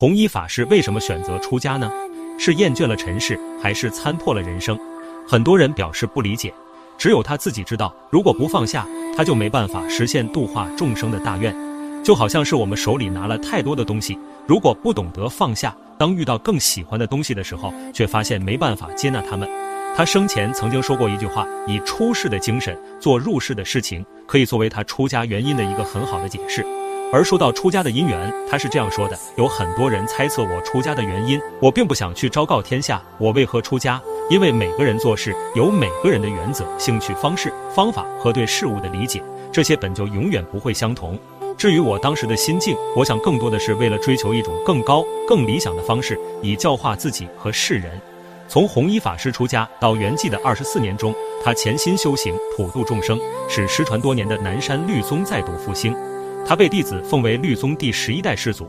弘一法师为什么选择出家呢？是厌倦了尘世，还是参破了人生？很多人表示不理解，只有他自己知道。如果不放下，他就没办法实现度化众生的大愿。就好像是我们手里拿了太多的东西，如果不懂得放下，当遇到更喜欢的东西的时候，却发现没办法接纳他们。他生前曾经说过一句话：“以出世的精神做入世的事情”，可以作为他出家原因的一个很好的解释。而说到出家的因缘，他是这样说的：有很多人猜测我出家的原因，我并不想去昭告天下我为何出家，因为每个人做事有每个人的原则、兴趣、方式、方法和对事物的理解，这些本就永远不会相同。至于我当时的心境，我想更多的是为了追求一种更高、更理想的方式，以教化自己和世人。从弘一法师出家到圆寂的二十四年中，他潜心修行，普度众生，使失传多年的南山律宗再度复兴。他被弟子奉为律宗第十一代世祖，